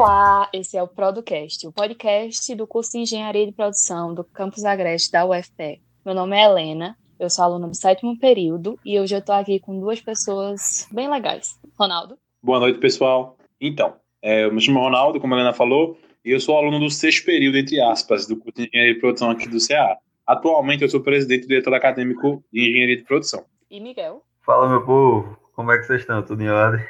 Olá, esse é o Producast, o podcast do curso de Engenharia de Produção do Campus Agreste da UFPE. Meu nome é Helena, eu sou aluna do sétimo período e hoje eu estou aqui com duas pessoas bem legais. Ronaldo. Boa noite, pessoal. Então, é, eu me chamo Ronaldo, como a Helena falou, e eu sou aluno do sexto período, entre aspas, do curso de Engenharia de Produção aqui do CA. Atualmente, eu sou presidente e diretor acadêmico de Engenharia de Produção. E Miguel? Fala, meu povo. Como é que vocês estão? Tudo em ordem?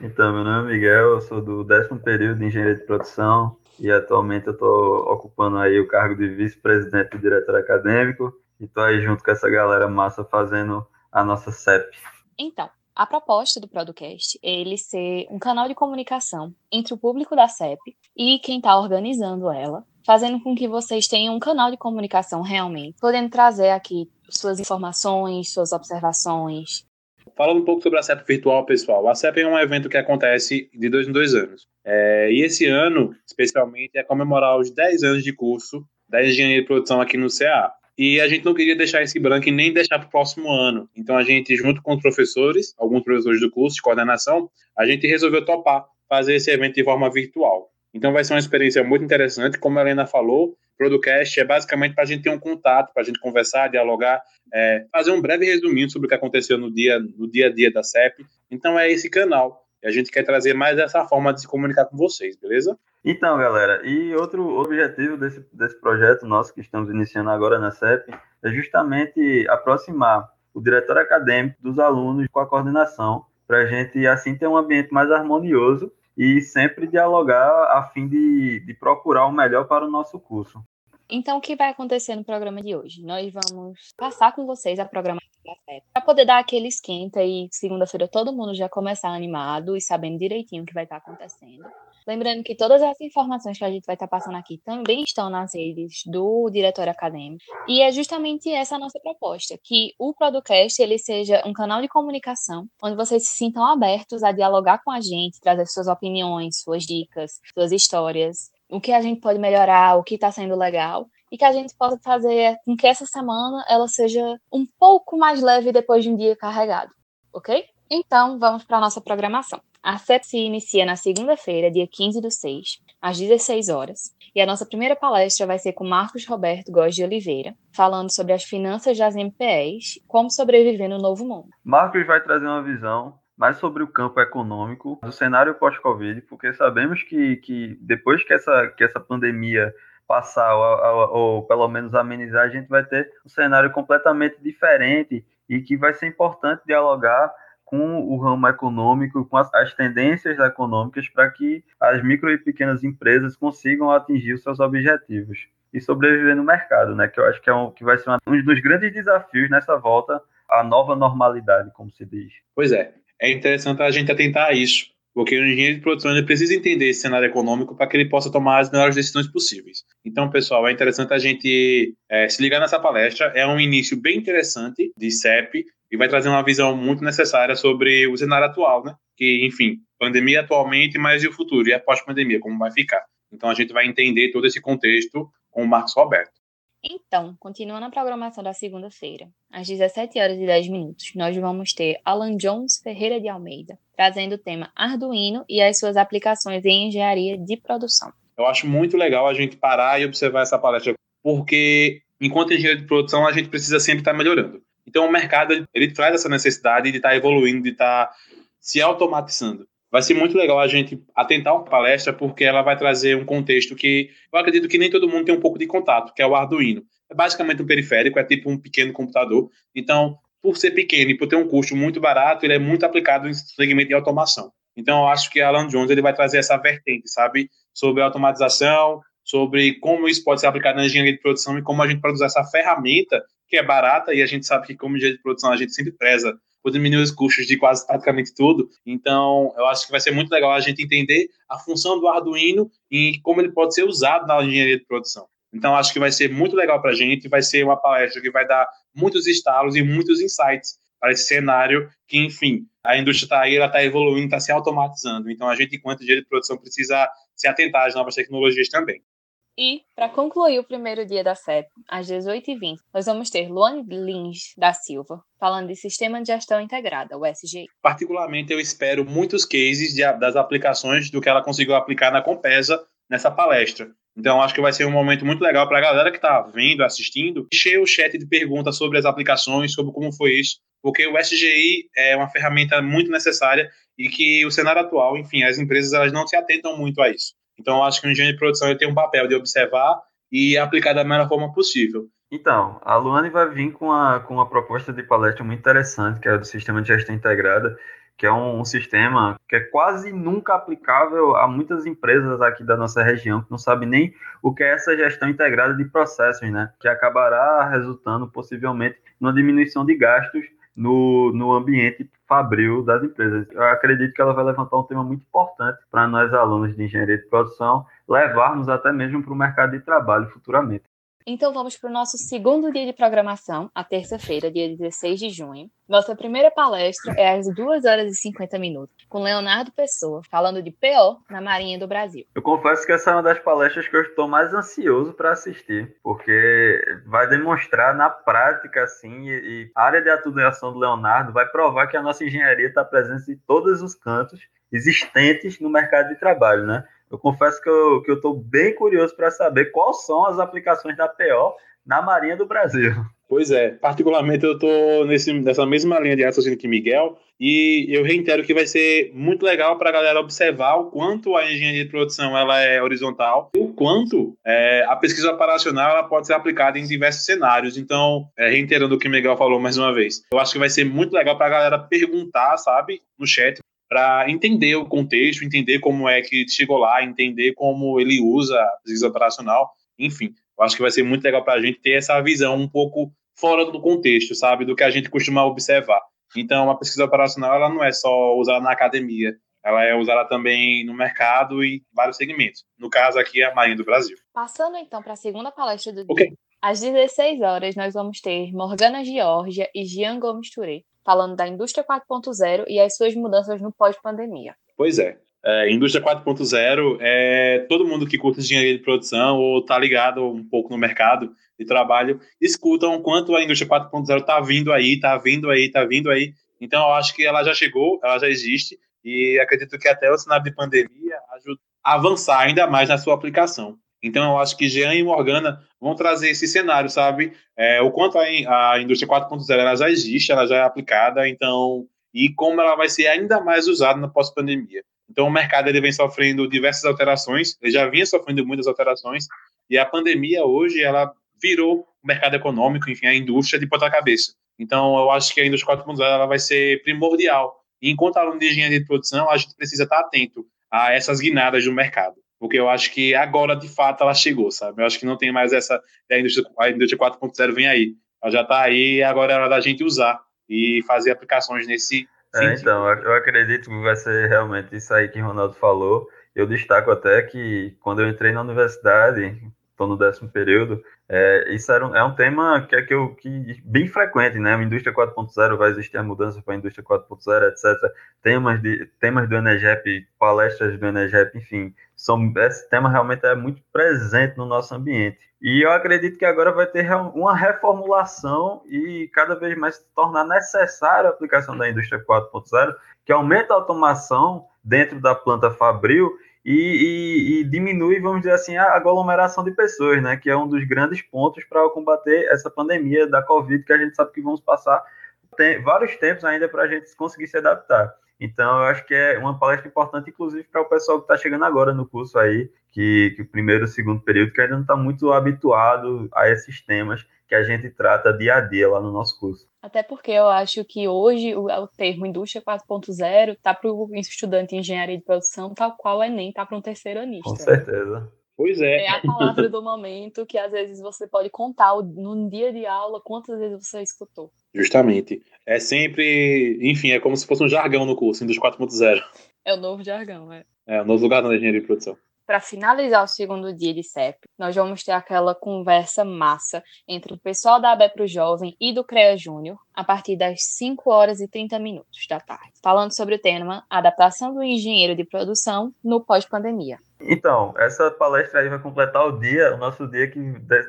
Então, meu nome é Miguel, eu sou do décimo período de Engenharia de Produção e atualmente eu estou ocupando aí o cargo de vice-presidente e diretor acadêmico e estou aí junto com essa galera massa fazendo a nossa CEP. Então, a proposta do Producast é ele ser um canal de comunicação entre o público da CEP e quem está organizando ela, fazendo com que vocês tenham um canal de comunicação realmente, podendo trazer aqui suas informações, suas observações, Falando um pouco sobre a CEP virtual, pessoal. A CEP é um evento que acontece de dois em dois anos. É, e esse ano, especialmente, é comemorar os 10 anos de curso da engenharia de produção aqui no CA. E a gente não queria deixar esse branco e nem deixar para o próximo ano. Então, a gente, junto com os professores, alguns professores do curso de coordenação, a gente resolveu topar fazer esse evento de forma virtual. Então, vai ser uma experiência muito interessante. Como a Helena falou, Producast é basicamente para a gente ter um contato, para a gente conversar, dialogar, é, fazer um breve resuminho sobre o que aconteceu no dia, no dia a dia da CEP. Então é esse canal. E a gente quer trazer mais essa forma de se comunicar com vocês, beleza? Então, galera, e outro objetivo desse, desse projeto nosso que estamos iniciando agora na CEP é justamente aproximar o diretor acadêmico dos alunos com a coordenação, para a gente assim ter um ambiente mais harmonioso e sempre dialogar a fim de, de procurar o melhor para o nosso curso. Então, o que vai acontecer no programa de hoje? Nós vamos passar com vocês a programação para poder dar aquele esquenta e segunda-feira todo mundo já começar animado e sabendo direitinho o que vai estar acontecendo. Lembrando que todas as informações que a gente vai estar passando aqui também estão nas redes do diretor acadêmico. E é justamente essa a nossa proposta, que o Producast ele seja um canal de comunicação onde vocês se sintam abertos a dialogar com a gente, trazer suas opiniões, suas dicas, suas histórias, o que a gente pode melhorar, o que está sendo legal, e que a gente possa fazer com que essa semana ela seja um pouco mais leve depois de um dia carregado, ok? Então, vamos para a nossa programação. A CEP inicia na segunda-feira, dia 15 do 6, às 16 horas, e a nossa primeira palestra vai ser com Marcos Roberto Góes de Oliveira, falando sobre as finanças das MPEs, como sobreviver no novo mundo. Marcos vai trazer uma visão mais sobre o campo econômico do cenário pós-Covid, porque sabemos que, que depois que essa, que essa pandemia passar, ou, ou, ou, pelo menos amenizar, a gente vai ter um cenário completamente diferente e que vai ser importante dialogar com o ramo econômico, com as, as tendências econômicas, para que as micro e pequenas empresas consigam atingir os seus objetivos e sobreviver no mercado, né? Que eu acho que, é um, que vai ser um dos grandes desafios nessa volta à nova normalidade, como se diz. Pois é é interessante a gente atentar a isso, porque o engenheiro de produção ele precisa entender esse cenário econômico para que ele possa tomar as melhores decisões possíveis. Então, pessoal, é interessante a gente é, se ligar nessa palestra. É um início bem interessante de CEP e vai trazer uma visão muito necessária sobre o cenário atual, né? Que, enfim, pandemia atualmente, mas e o futuro? E a pós-pandemia, como vai ficar? Então, a gente vai entender todo esse contexto com o Marcos Roberto. Então, continuando a programação da segunda-feira, às 17 horas e 10 minutos, nós vamos ter Alan Jones Ferreira de Almeida, trazendo o tema Arduino e as suas aplicações em engenharia de produção. Eu acho muito legal a gente parar e observar essa palestra, porque enquanto engenheiro de produção a gente precisa sempre estar melhorando. Então o mercado ele traz essa necessidade de estar evoluindo, de estar se automatizando vai ser muito legal a gente atentar uma palestra, porque ela vai trazer um contexto que eu acredito que nem todo mundo tem um pouco de contato, que é o Arduino. É basicamente um periférico, é tipo um pequeno computador. Então, por ser pequeno e por ter um custo muito barato, ele é muito aplicado em segmento de automação. Então, eu acho que Alan Jones ele vai trazer essa vertente, sabe, sobre automatização, sobre como isso pode ser aplicado na engenharia de produção e como a gente produz essa ferramenta que é barata e a gente sabe que como engenharia de produção a gente sempre preza por diminuir os custos de quase praticamente tudo. Então, eu acho que vai ser muito legal a gente entender a função do Arduino e como ele pode ser usado na engenharia de produção. Então, acho que vai ser muito legal para a gente, vai ser uma palestra que vai dar muitos estalos e muitos insights para esse cenário que, enfim, a indústria está aí, ela está evoluindo, está se automatizando. Então, a gente, enquanto engenheiro de produção, precisa se atentar às novas tecnologias também. E, para concluir o primeiro dia da CEP, às 18h20, nós vamos ter Luane Lins da Silva, falando de Sistema de Gestão Integrada, o SGI. Particularmente, eu espero muitos cases de, das aplicações do que ela conseguiu aplicar na Compesa nessa palestra. Então, acho que vai ser um momento muito legal para a galera que está vendo, assistindo, encher o chat de perguntas sobre as aplicações, sobre como foi isso, porque o SGI é uma ferramenta muito necessária e que o cenário atual, enfim, as empresas elas não se atentam muito a isso. Então, acho que o engenheiro de produção ele tem um papel de observar e aplicar da melhor forma possível. Então, a Luane vai vir com, a, com uma proposta de palestra muito interessante, que é do Sistema de Gestão Integrada, que é um, um, sistema que é quase nunca aplicável a muitas empresas aqui da nossa região, que não sabem nem o que é essa gestão integrada de processos, né? Que acabará resultando possivelmente numa diminuição de gastos no, no ambiente fabril das empresas. Eu acredito que ela vai levantar um tema muito importante para nós, alunos de engenharia de produção, levarmos até mesmo para o mercado de trabalho futuramente. Então vamos para o nosso segundo dia de programação, a terça-feira, dia 16 de junho. Nossa primeira palestra é às 2 horas e 50 minutos, com Leonardo Pessoa, falando de PO na Marinha do Brasil. Eu confesso que essa é uma das palestras que eu estou mais ansioso para assistir, porque vai demonstrar na prática, assim, e, a área de atuação do Leonardo vai provar que a nossa engenharia está presente em todos os cantos existentes no mercado de trabalho, né? Eu confesso que eu estou que eu bem curioso para saber quais são as aplicações da PO na Marinha do Brasil. Pois é, particularmente eu estou nessa mesma linha de raciocínio que Miguel, e eu reitero que vai ser muito legal para a galera observar o quanto a engenharia de produção ela é horizontal o quanto é, a pesquisa operacional ela pode ser aplicada em diversos cenários. Então, é, reiterando o que Miguel falou mais uma vez, eu acho que vai ser muito legal para a galera perguntar, sabe, no chat, para entender o contexto, entender como é que chegou lá, entender como ele usa a pesquisa operacional, enfim. Eu acho que vai ser muito legal para a gente ter essa visão um pouco fora do contexto, sabe, do que a gente costuma observar. Então, a pesquisa operacional ela não é só usada na academia, ela é usada também no mercado e vários segmentos. No caso aqui, a Marinha do Brasil. Passando então para a segunda palestra do okay. dia. Às 16 horas, nós vamos ter Morgana Georgia e Jean Gomes Touré falando da indústria 4.0 e as suas mudanças no pós-pandemia. Pois é. É, indústria 4.0 é todo mundo que curte engenharia de produção ou está ligado um pouco no mercado de trabalho escutam o quanto a indústria 4.0 está vindo aí, está vindo aí, está vindo aí. Então eu acho que ela já chegou, ela já existe e acredito que até o cenário de pandemia ajuda a avançar ainda mais na sua aplicação. Então, eu acho que Jean e Morgana vão trazer esse cenário, sabe? É, o quanto a, a indústria 4.0 ela já existe, ela já é aplicada, então, e como ela vai ser ainda mais usada na pós-pandemia. Então, o mercado ele vem sofrendo diversas alterações, ele já vinha sofrendo muitas alterações, e a pandemia hoje, ela virou o mercado econômico, enfim, a indústria de ponta cabeça. Então, eu acho que a indústria 4.0 ela vai ser primordial. E enquanto aluno de engenharia de produção, a gente precisa estar atento a essas guinadas do mercado porque eu acho que agora, de fato, ela chegou, sabe? Eu acho que não tem mais essa. A indústria, a indústria 4.0 vem aí. Ela já está aí, agora é hora da gente usar e fazer aplicações nesse. É, então, eu acredito que vai ser realmente isso aí que o Ronaldo falou. Eu destaco até que quando eu entrei na universidade, estou no décimo período, é, isso era um, é um tema que é que eu, que, bem frequente, né? A indústria 4.0 vai existir a mudança para a indústria 4.0, etc. Temas, de, temas do Enegep, palestras do Enegep, enfim, são, esse tema realmente é muito presente no nosso ambiente. E eu acredito que agora vai ter uma reformulação e cada vez mais se tornar necessária a aplicação da indústria 4.0, que aumenta a automação dentro da planta fabril e, e, e, diminui, vamos dizer assim, a aglomeração de pessoas, né? Que é um dos grandes pontos para combater essa pandemia da Covid, que a gente sabe que vamos passar tem, vários tempos ainda para a gente conseguir se adaptar. Então, eu acho que é uma palestra importante, inclusive, para o pessoal que está chegando agora no curso aí, que, que o primeiro e segundo período, que ainda não está muito habituado a esses temas que a gente trata dia a dia lá no nosso curso. Até porque eu acho que hoje o, o termo indústria 4.0 está para o estudante de engenharia de produção, tal qual o Enem está para um terceiro anista. Com certeza. Pois é. É a palavra do momento que às vezes você pode contar no dia de aula quantas vezes você escutou. Justamente. É sempre, enfim, é como se fosse um jargão no curso, Indústria 4.0. É o novo jargão, é. É o novo lugar da engenharia de produção para finalizar o segundo dia de CEP, nós vamos ter aquela conversa massa entre o pessoal da ABE Pro Jovem e do CREA Júnior, a partir das 5 horas e 30 minutos da tarde, falando sobre o tema Adaptação do engenheiro de produção no pós-pandemia. Então, essa palestra aí vai completar o dia, o nosso dia que,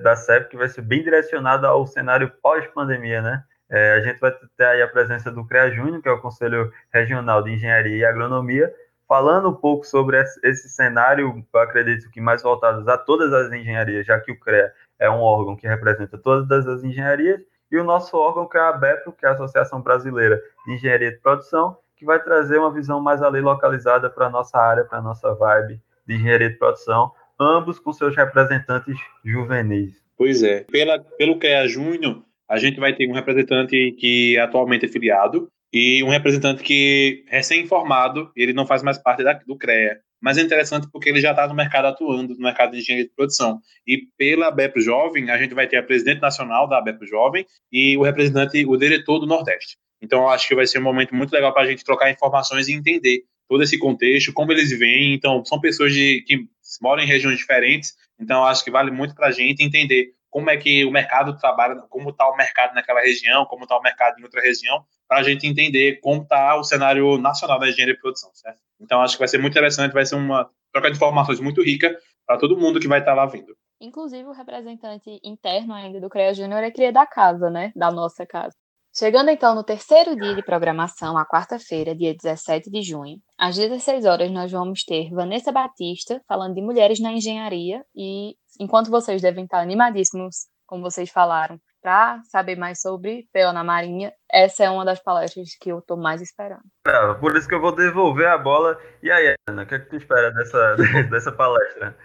da CEP, que vai ser bem direcionado ao cenário pós-pandemia, né? É, a gente vai ter aí a presença do CREA Júnior, que é o Conselho Regional de Engenharia e Agronomia, falando um pouco sobre esse cenário, eu acredito que mais voltados a todas as engenharias, já que o CREA é um órgão que representa todas as engenharias, e o nosso órgão, que é a ABEPRO, que é a Associação Brasileira de Engenharia de Produção, que vai trazer uma visão mais ali localizada para a nossa área, para a nossa vibe de engenharia de produção, ambos com seus representantes juvenis. Pois é. Pela, pelo CREA Júnior, a gente vai ter um representante que atualmente é filiado e um representante que recém-formado, ele não faz mais parte da, do CREA. Mas é interessante porque ele já está no mercado atuando, no mercado de engenharia de produção. E pela ABEP Jovem, a gente vai ter a presidente nacional da ABEP Jovem e o representante, o diretor do Nordeste. Então, eu acho que vai ser um momento muito legal para a gente trocar informações e entender todo esse contexto, como eles vêm. Então, são pessoas de, que moram em regiões diferentes, então acho que vale muito para a gente entender como é que o mercado trabalha, como está o mercado naquela região, como está o mercado em outra região, para a gente entender como está o cenário nacional da engenharia de produção, certo? Então, acho que vai ser muito interessante, vai ser uma troca de informações muito rica para todo mundo que vai estar tá lá vindo. Inclusive, o representante interno ainda do CREA Júnior é cria da casa, né? Da nossa casa. Chegando então no terceiro dia de programação, a quarta-feira, dia 17 de junho, às 16 horas nós vamos ter Vanessa Batista falando de mulheres na engenharia e enquanto vocês devem estar animadíssimos, como vocês falaram, para saber mais sobre PO na Marinha, essa é uma das palestras que eu estou mais esperando. É, por isso que eu vou devolver a bola. E aí, Ana, o que, é que tu espera dessa, dessa palestra?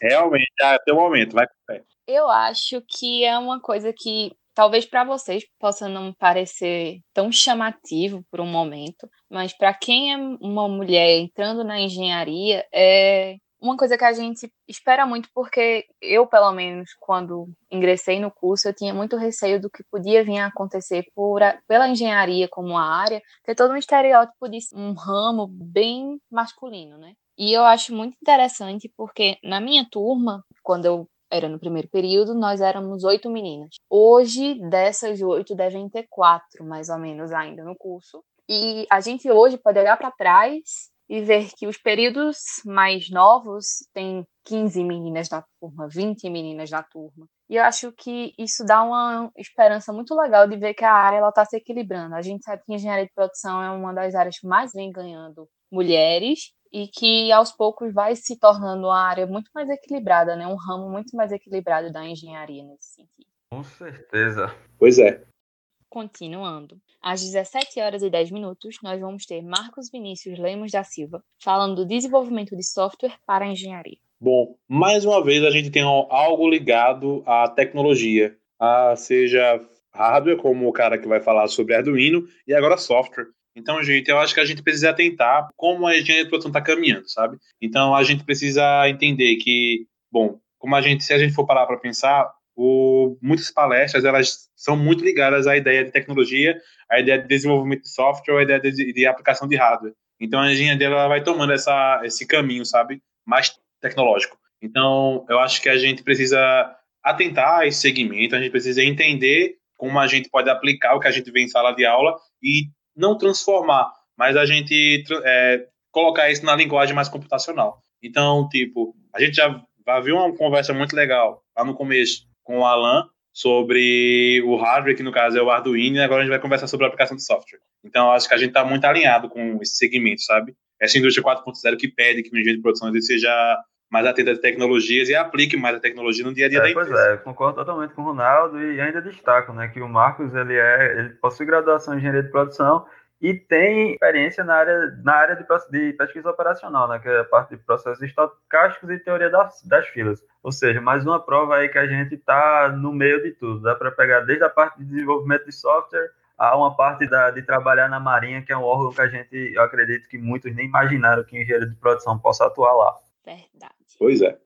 Realmente, até o momento, vai com fé. Eu acho que é uma coisa que talvez para vocês possa não parecer tão chamativo por um momento, mas para quem é uma mulher entrando na engenharia, é uma coisa que a gente espera muito, porque eu, pelo menos, quando ingressei no curso, eu tinha muito receio do que podia vir a acontecer por, pela engenharia como a área, ter todo um estereótipo de um ramo bem masculino, né? E eu acho muito interessante porque na minha turma, quando eu era no primeiro período, nós éramos oito meninas. Hoje, dessas oito, devem ter quatro, mais ou menos, ainda no curso. E a gente hoje pode olhar para trás e ver que os períodos mais novos têm 15 meninas na turma, 20 meninas na turma. E eu acho que isso dá uma esperança muito legal de ver que a área está se equilibrando. A gente sabe que engenharia de produção é uma das áreas que mais vem ganhando mulheres e que aos poucos vai se tornando uma área muito mais equilibrada, né? Um ramo muito mais equilibrado da engenharia nesse sentido. Com certeza. Pois é. Continuando. Às 17 horas e 10 minutos, nós vamos ter Marcos Vinícius Lemos da Silva falando do desenvolvimento de software para a engenharia. Bom, mais uma vez a gente tem algo ligado à tecnologia, a seja hardware, como o cara que vai falar sobre Arduino, e agora software. Então, gente, eu acho que a gente precisa atentar como a engenharia de produção está caminhando, sabe? Então, a gente precisa entender que, bom, como a gente, se a gente for parar para pensar, o, muitas palestras elas são muito ligadas à ideia de tecnologia, à ideia de desenvolvimento de software, à ideia de, de aplicação de hardware. Então, a engenharia dela vai tomando essa, esse caminho, sabe? Mais tecnológico. Então, eu acho que a gente precisa atentar a esse segmento, a gente precisa entender como a gente pode aplicar o que a gente vê em sala de aula e não transformar, mas a gente é, colocar isso na linguagem mais computacional. Então, tipo, a gente já viu uma conversa muito legal lá no começo com o Alan sobre o hardware, que no caso é o Arduino, e agora a gente vai conversar sobre a aplicação de software. Então, acho que a gente está muito alinhado com esse segmento, sabe? Essa indústria 4.0 que pede que no engenho de produção seja mais atento às tecnologias e aplique mais a tecnologia no dia a dia é, da empresa. Pois é, concordo totalmente com o Ronaldo e ainda destaco, né, que o Marcos ele é, ele possui graduação em engenharia de produção e tem experiência na área, na área de, de pesquisa operacional, né, que é a parte de processos estocásticos e teoria das, das filas. Ou seja, mais uma prova aí que a gente está no meio de tudo. Dá para pegar desde a parte de desenvolvimento de software a uma parte da, de trabalhar na Marinha, que é um órgão que a gente, eu acredito que muitos nem imaginaram que engenheiro de produção possa atuar lá. Verdade. Pois é.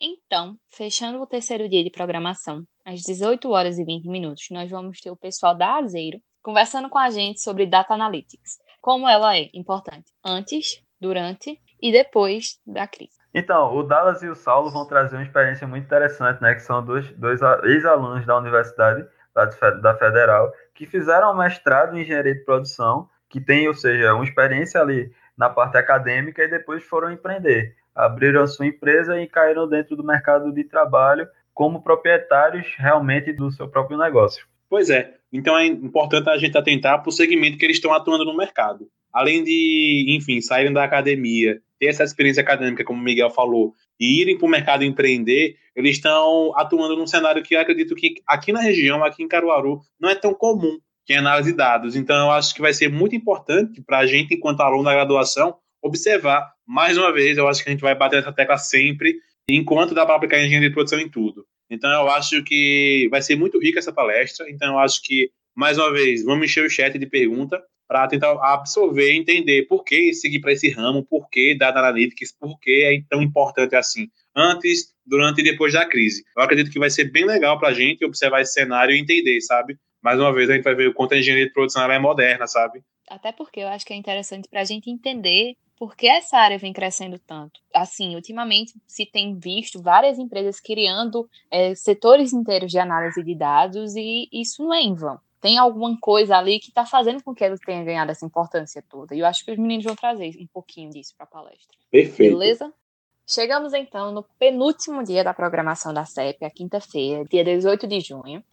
Então, fechando o terceiro dia de programação, às 18 horas e 20 minutos, nós vamos ter o pessoal da Azeiro conversando com a gente sobre Data Analytics, como ela é importante antes, durante e depois da crise. Então, o Dallas e o Saulo vão trazer uma experiência muito interessante, né? Que são dois, dois ex-alunos da universidade, da Federal, que fizeram um mestrado em engenharia de produção, que tem, ou seja, uma experiência ali na parte acadêmica e depois foram empreender. Abriram a sua empresa e caíram dentro do mercado de trabalho como proprietários realmente do seu próprio negócio. Pois é. Então é importante a gente atentar para o segmento que eles estão atuando no mercado. Além de, enfim, saírem da academia, ter essa experiência acadêmica, como o Miguel falou, e irem para o mercado empreender, eles estão atuando num cenário que eu acredito que aqui na região, aqui em Caruaru, não é tão comum, que é análise de dados. Então, eu acho que vai ser muito importante para a gente, enquanto aluno da graduação, observar, mais uma vez, eu acho que a gente vai bater essa tecla sempre, enquanto dá para aplicar engenharia de produção em tudo. Então, eu acho que vai ser muito rica essa palestra. Então, eu acho que, mais uma vez, vamos encher o chat de pergunta para tentar absorver entender por que seguir para esse ramo, por que Data Analytics, por que é tão importante assim, antes, durante e depois da crise. Eu acredito que vai ser bem legal para a gente observar esse cenário e entender, sabe? Mais uma vez, a gente vai ver o quanto a engenharia de produção é moderna, sabe? Até porque eu acho que é interessante para a gente entender por que essa área vem crescendo tanto. Assim, ultimamente se tem visto várias empresas criando é, setores inteiros de análise de dados e isso não é em vão. Tem alguma coisa ali que está fazendo com que ele tenha ganhado essa importância toda. E eu acho que os meninos vão trazer um pouquinho disso para a palestra. Perfeito. Beleza? Chegamos então no penúltimo dia da programação da CEP, a quinta-feira, dia 18 de junho.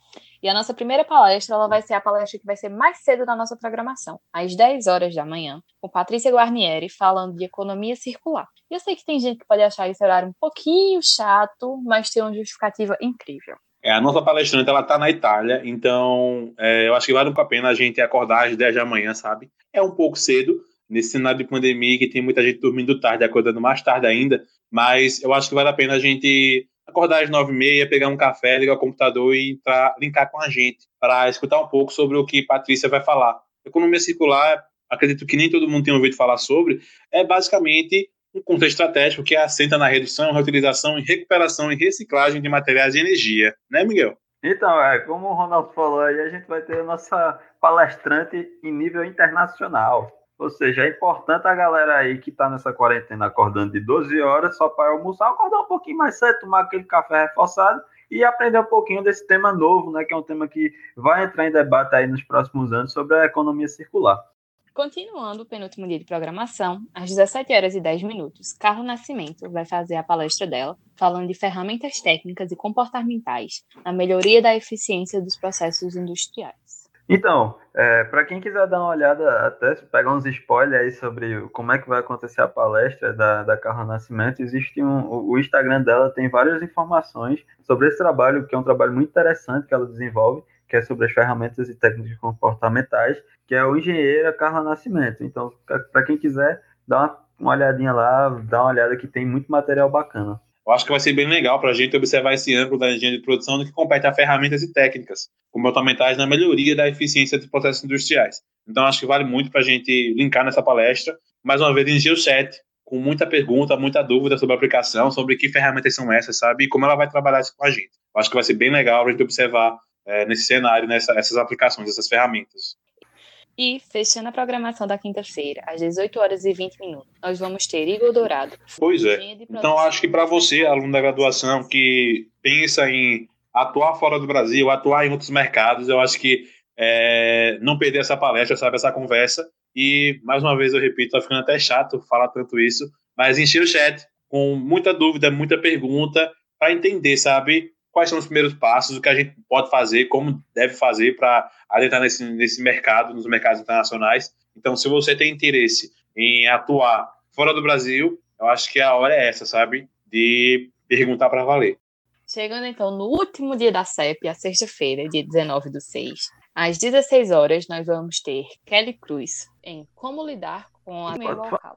E a nossa primeira palestra ela vai ser a palestra que vai ser mais cedo da nossa programação, às 10 horas da manhã, com Patrícia Guarnieri falando de economia circular. E eu sei que tem gente que pode achar esse horário um pouquinho chato, mas tem uma justificativa incrível. É, a nossa palestrante ela tá na Itália, então é, eu acho que vale a pena a gente acordar às 10 da manhã, sabe? É um pouco cedo, nesse cenário de pandemia que tem muita gente dormindo tarde, acordando mais tarde ainda, mas eu acho que vale a pena a gente acordar às nove e meia, pegar um café, ligar o computador e entrar, linkar com a gente para escutar um pouco sobre o que Patrícia vai falar. Economia circular, acredito que nem todo mundo tem ouvido falar sobre, é basicamente um contexto estratégico que assenta na redução, reutilização recuperação e reciclagem de materiais de energia, né, Miguel? Então, é, como o Ronaldo falou aí, a gente vai ter a nossa palestrante em nível internacional. Ou seja, é importante a galera aí que está nessa quarentena acordando de 12 horas só para almoçar, acordar um pouquinho mais cedo, tomar aquele café reforçado e aprender um pouquinho desse tema novo, né, que é um tema que vai entrar em debate aí nos próximos anos sobre a economia circular. Continuando o penúltimo dia de programação, às 17 horas e 10 minutos, Carlos Nascimento vai fazer a palestra dela, falando de ferramentas técnicas e comportamentais na melhoria da eficiência dos processos industriais. Então, é, para quem quiser dar uma olhada, até pegar uns spoilers aí sobre como é que vai acontecer a palestra da, da Carla Nascimento, existe um, o Instagram dela tem várias informações sobre esse trabalho, que é um trabalho muito interessante que ela desenvolve, que é sobre as ferramentas e técnicas comportamentais, que é o engenheiro Carla Nascimento. Então, para quem quiser, dá uma, uma olhadinha lá, dá uma olhada que tem muito material bacana. Eu acho que vai ser bem legal para a gente observar esse ângulo da engenharia de produção no que compete a ferramentas e técnicas comportamentais na melhoria da eficiência dos processos industriais. Então, acho que vale muito para a gente linkar nessa palestra. Mais uma vez, encher o chat com muita pergunta, muita dúvida sobre a aplicação, sobre que ferramentas são essas, sabe? E como ela vai trabalhar isso com a gente. Eu acho que vai ser bem legal para a gente observar é, nesse cenário, nessas essas aplicações, essas ferramentas. E, fechando a programação da quinta-feira, às 18 horas e 20 minutos, nós vamos ter Igor Dourado. Pois é. Então, acho que para você, aluno da graduação, que pensa em atuar fora do Brasil, atuar em outros mercados, eu acho que é, não perder essa palestra, sabe, essa conversa. E, mais uma vez, eu repito, tá ficando até chato falar tanto isso, mas encher o chat com muita dúvida, muita pergunta, para entender, sabe, quais são os primeiros passos, o que a gente pode fazer, como deve fazer para adentrar nesse, nesse mercado, nos mercados internacionais. Então, se você tem interesse em atuar fora do Brasil, eu acho que a hora é essa, sabe? De perguntar para valer. Chegando então no último dia da CEP, a sexta-feira, dia 19 do 6, às 16 horas, nós vamos ter Kelly Cruz em Como Lidar com a meio local.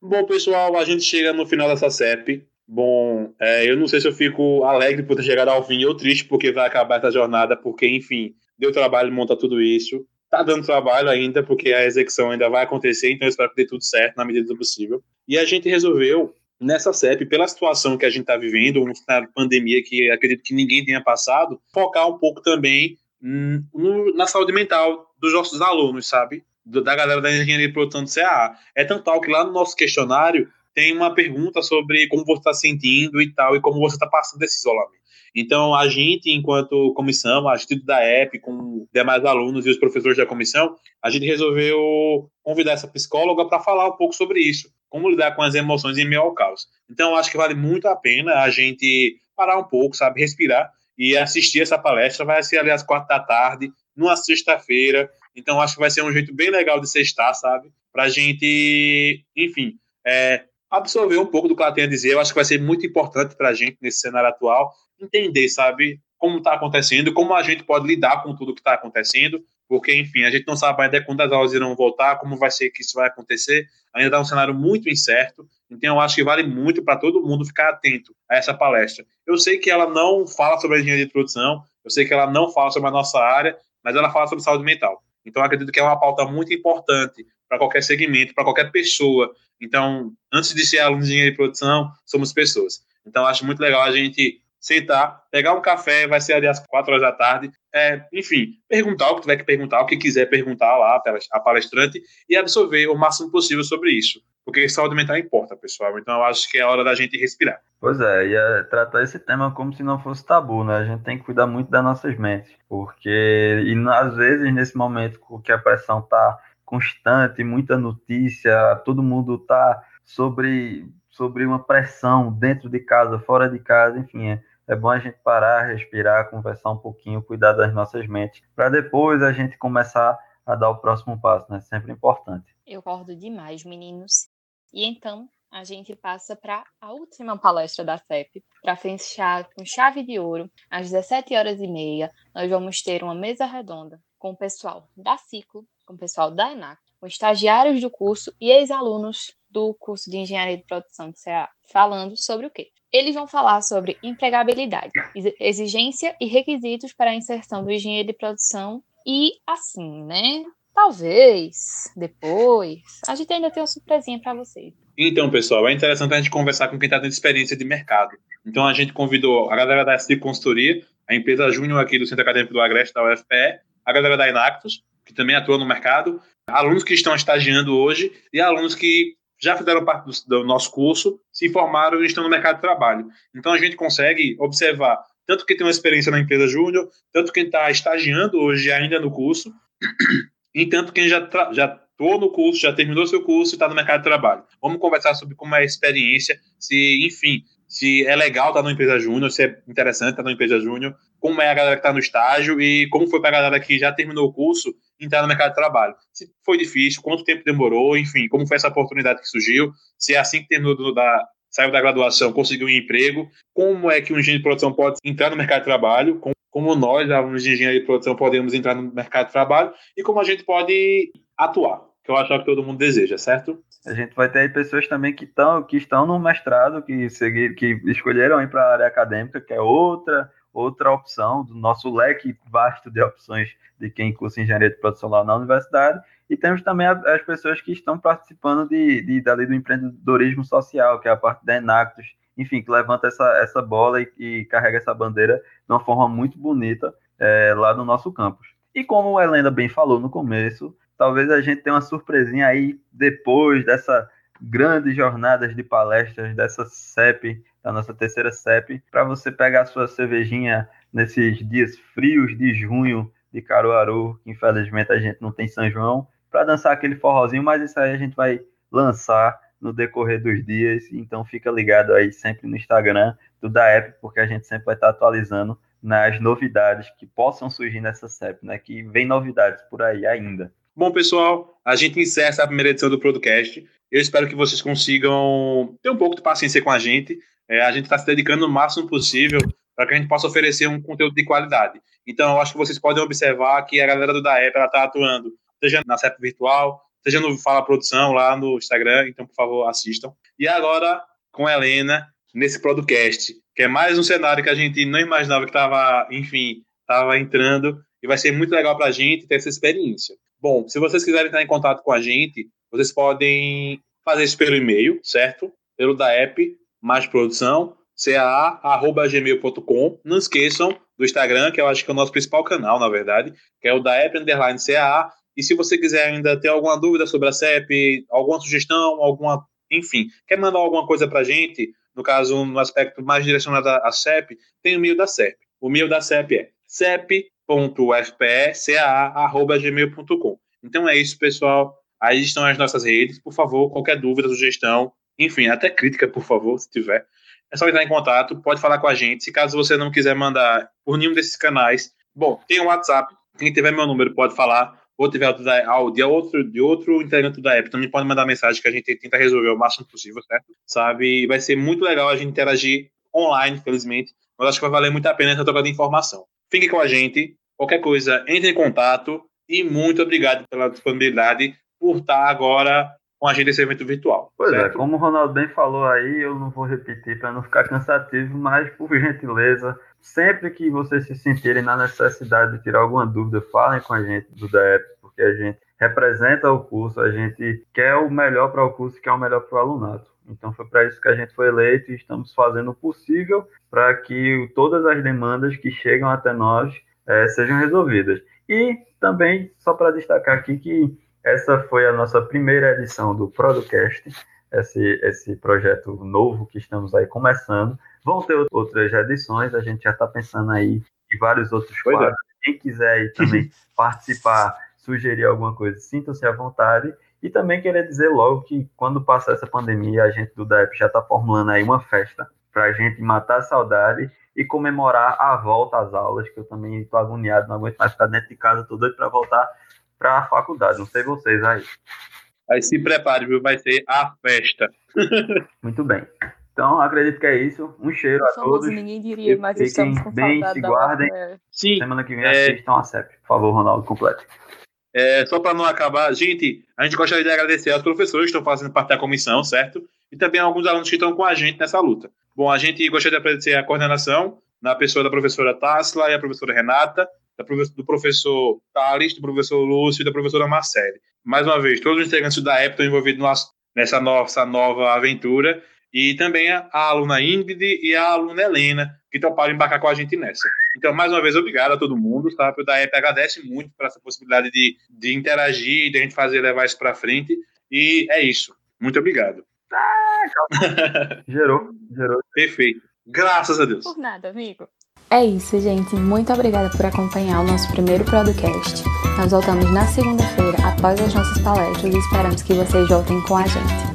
Bom, pessoal, a gente chega no final dessa CEP. Bom, é, eu não sei se eu fico alegre por ter chegado ao fim ou triste porque vai acabar essa jornada, porque, enfim, deu trabalho montar tudo isso. Tá dando trabalho ainda, porque a execução ainda vai acontecer, então eu espero que dê tudo certo na medida do possível. E a gente resolveu, nessa CEP, pela situação que a gente está vivendo, uma pandemia que acredito que ninguém tenha passado, focar um pouco também no, na saúde mental dos nossos alunos, sabe? Da galera da engenharia produção do CAA. É tanto tal que lá no nosso questionário tem uma pergunta sobre como você está sentindo e tal, e como você está passando esse isolamento. Então, a gente, enquanto comissão, a gente da EP, com demais alunos e os professores da comissão, a gente resolveu convidar essa psicóloga para falar um pouco sobre isso. como lidar com as emoções em meio ao caos. Então, acho que vale muito a pena a gente parar um pouco, sabe, respirar e assistir essa palestra. Vai ser ali às quatro da tarde, numa sexta-feira. Então, acho que vai ser um jeito bem legal de sextar, sabe? Para a gente, enfim, é, absorver um pouco do que ela tem a dizer. Eu acho que vai ser muito importante para a gente, nesse cenário atual, entender, sabe, como está acontecendo, como a gente pode lidar com tudo que está acontecendo, porque, enfim, a gente não sabe ainda quando as aulas irão voltar, como vai ser que isso vai acontecer, ainda dá um cenário muito incerto, então eu acho que vale muito para todo mundo ficar atento a essa palestra. Eu sei que ela não fala sobre a engenharia de produção, eu sei que ela não fala sobre a nossa área, mas ela fala sobre saúde mental. Então acredito que é uma pauta muito importante para qualquer segmento, para qualquer pessoa. Então, antes de ser aluno de engenharia de produção, somos pessoas. Então, acho muito legal a gente sentar, pegar um café, vai ser ali às quatro horas da tarde, é, enfim, perguntar o que tiver que perguntar, o que quiser perguntar lá, a palestrante, e absorver o máximo possível sobre isso. Porque saúde mental importa, pessoal. Então eu acho que é hora da gente respirar. Pois é, e é tratar esse tema como se não fosse tabu, né? A gente tem que cuidar muito das nossas mentes. Porque, e às vezes, nesse momento que a pressão tá constante, muita notícia, todo mundo tá sobre, sobre uma pressão dentro de casa, fora de casa, enfim, é, é bom a gente parar, respirar, conversar um pouquinho, cuidar das nossas mentes, para depois a gente começar a dar o próximo passo, né? Sempre importante. Eu concordo demais, meninos. E então, a gente passa para a última palestra da CEP, para fechar com chave de ouro, às 17 horas e meia, nós vamos ter uma mesa redonda com o pessoal da Ciclo, com o pessoal da ENAC, com estagiários do curso e ex-alunos do curso de Engenharia de Produção do CA, falando sobre o quê? Eles vão falar sobre empregabilidade, exigência e requisitos para a inserção do engenheiro de produção e assim, né? Talvez depois a gente ainda tem uma surpresinha para vocês. Então, pessoal, é interessante a gente conversar com quem está tendo experiência de mercado. Então, a gente convidou a galera da SD Consultoria, a empresa Júnior aqui do Centro Acadêmico do Agreste, da UFPE, a galera da Inactus, que também atua no mercado, alunos que estão estagiando hoje e alunos que já fizeram parte do, do nosso curso, se formaram e estão no mercado de trabalho. Então a gente consegue observar tanto quem tem uma experiência na empresa júnior, tanto quem está estagiando hoje ainda no curso, e tanto quem já já atuou no curso, já terminou seu curso e está no mercado de trabalho. Vamos conversar sobre como é a experiência, se, enfim, se é legal estar tá numa empresa júnior, se é interessante estar tá numa empresa júnior, como é a galera que está no estágio e como foi para a galera que já terminou o curso entrar no mercado de trabalho. Se foi difícil, quanto tempo demorou, enfim, como foi essa oportunidade que surgiu, se é assim que terminou da, saiu da graduação, conseguiu um emprego, como é que um engenheiro de produção pode entrar no mercado de trabalho, como, como nós, alunos de engenharia de produção, podemos entrar no mercado de trabalho e como a gente pode atuar, que eu acho que todo mundo deseja, certo? A gente vai ter aí pessoas também que, tão, que estão no mestrado, que, seguir, que escolheram ir para a área acadêmica, que é outra outra opção do nosso leque vasto de opções de quem cursa engenharia de produção lá na universidade. E temos também as pessoas que estão participando de, de, dali do empreendedorismo social, que é a parte da Enactus, enfim, que levanta essa, essa bola e, e carrega essa bandeira de uma forma muito bonita é, lá no nosso campus. E como a Helena bem falou no começo, talvez a gente tenha uma surpresinha aí depois dessa grandes jornadas de palestras dessa CEP da nossa terceira CEP, para você pegar a sua cervejinha nesses dias frios de junho de Caruaru, que infelizmente a gente não tem São João, para dançar aquele forrozinho, mas isso aí a gente vai lançar no decorrer dos dias, então fica ligado aí sempre no Instagram do da app, porque a gente sempre vai estar atualizando nas novidades que possam surgir nessa CEP, né? Que vem novidades por aí ainda. Bom, pessoal, a gente encerra essa primeira edição do podcast. Eu espero que vocês consigam ter um pouco de paciência com a gente. É, a gente está se dedicando o máximo possível para que a gente possa oferecer um conteúdo de qualidade. Então, eu acho que vocês podem observar que a galera do DAEP está atuando, seja na CEP Virtual, seja no Fala Produção, lá no Instagram. Então, por favor, assistam. E agora, com a Helena, nesse podcast, que é mais um cenário que a gente não imaginava que estava, enfim, estava entrando. E vai ser muito legal para a gente ter essa experiência. Bom, se vocês quiserem estar em contato com a gente, vocês podem fazer isso pelo e-mail, certo? Pelo DAEP, mais produção, caa.gmail.com. Não esqueçam do Instagram, que eu acho que é o nosso principal canal, na verdade, que é o da app underline CAA. E se você quiser ainda ter alguma dúvida sobre a CEP, alguma sugestão, alguma, enfim, quer mandar alguma coisa para gente, no caso, no aspecto mais direcionado à CEP, tem o e-mail da CEP. O e-mail da CEP é cep.fpcaa.gmail.com. Então é isso, pessoal. Aí estão as nossas redes. Por favor, qualquer dúvida, sugestão, enfim, até crítica, por favor, se tiver. É só entrar em contato, pode falar com a gente. Se caso você não quiser mandar por nenhum desses canais, bom, tem o WhatsApp. Quem tiver meu número pode falar. Ou tiver de outro, de outro integrante da app, também pode mandar mensagem que a gente tenta resolver o máximo possível, certo? Sabe? Vai ser muito legal a gente interagir online, felizmente. Mas acho que vai valer muito a pena essa troca de informação. Fique com a gente. Qualquer coisa, entre em contato. E muito obrigado pela disponibilidade por estar agora com a gente evento virtual. Pois é, certo? é, como o Ronaldo bem falou aí, eu não vou repetir para não ficar cansativo, mas por gentileza, sempre que vocês se sentirem na necessidade de tirar alguma dúvida, falem com a gente do DEP, porque a gente representa o curso, a gente quer o melhor para o curso, quer o melhor para o alunato. Então foi para isso que a gente foi eleito e estamos fazendo o possível para que todas as demandas que chegam até nós é, sejam resolvidas. E também, só para destacar aqui que essa foi a nossa primeira edição do Producast, esse, esse projeto novo que estamos aí começando. Vão ter outras edições, a gente já está pensando aí em vários outros pois é. quadros. É. Quem quiser aí também participar, sugerir alguma coisa, sinta-se à vontade. E também queria dizer logo que quando passar essa pandemia, a gente do DEP já está formulando aí uma festa para a gente matar a saudade e comemorar a volta às aulas, que eu também estou agoniado, não aguento mais ficar dentro de casa, estou doido para voltar para a faculdade. Não sei vocês aí. Aí se prepare, viu? Vai ser a festa. Muito bem. Então, acredito que é isso. Um cheiro a todos. Ninguém diria, mas Fiquem bem, se guardem. Sim, Semana que vem é... assistam a CEP. Por favor, Ronaldo, complete. É, só para não acabar, gente, a gente gostaria de agradecer aos professores que estão fazendo parte da comissão, certo? E também alguns alunos que estão com a gente nessa luta. Bom, a gente gostaria de agradecer a coordenação na pessoa da professora Tassila e a professora Renata, do professor Thales, do professor Lúcio e da professora Marcele. Mais uma vez, todos os integrantes da EP estão envolvidos nessa nossa nova aventura e também a, aluna Ingrid e a aluna Helena, que toparam embarcar com a gente nessa. Então, mais uma vez, obrigado a todo mundo, tá? O da EP agradece muito por essa possibilidade de, de interagir, de a gente fazer, levar isso para frente, e é isso. Muito obrigado. Ah, gerou, gerou. Perfeito. Graças a Deus. Por nada, amigo. É isso, gente. Muito obrigada por acompanhar o nosso primeiro podcast. Nós voltamos na segunda-feira após as nossas palestras e esperamos que vocês voltem com a gente.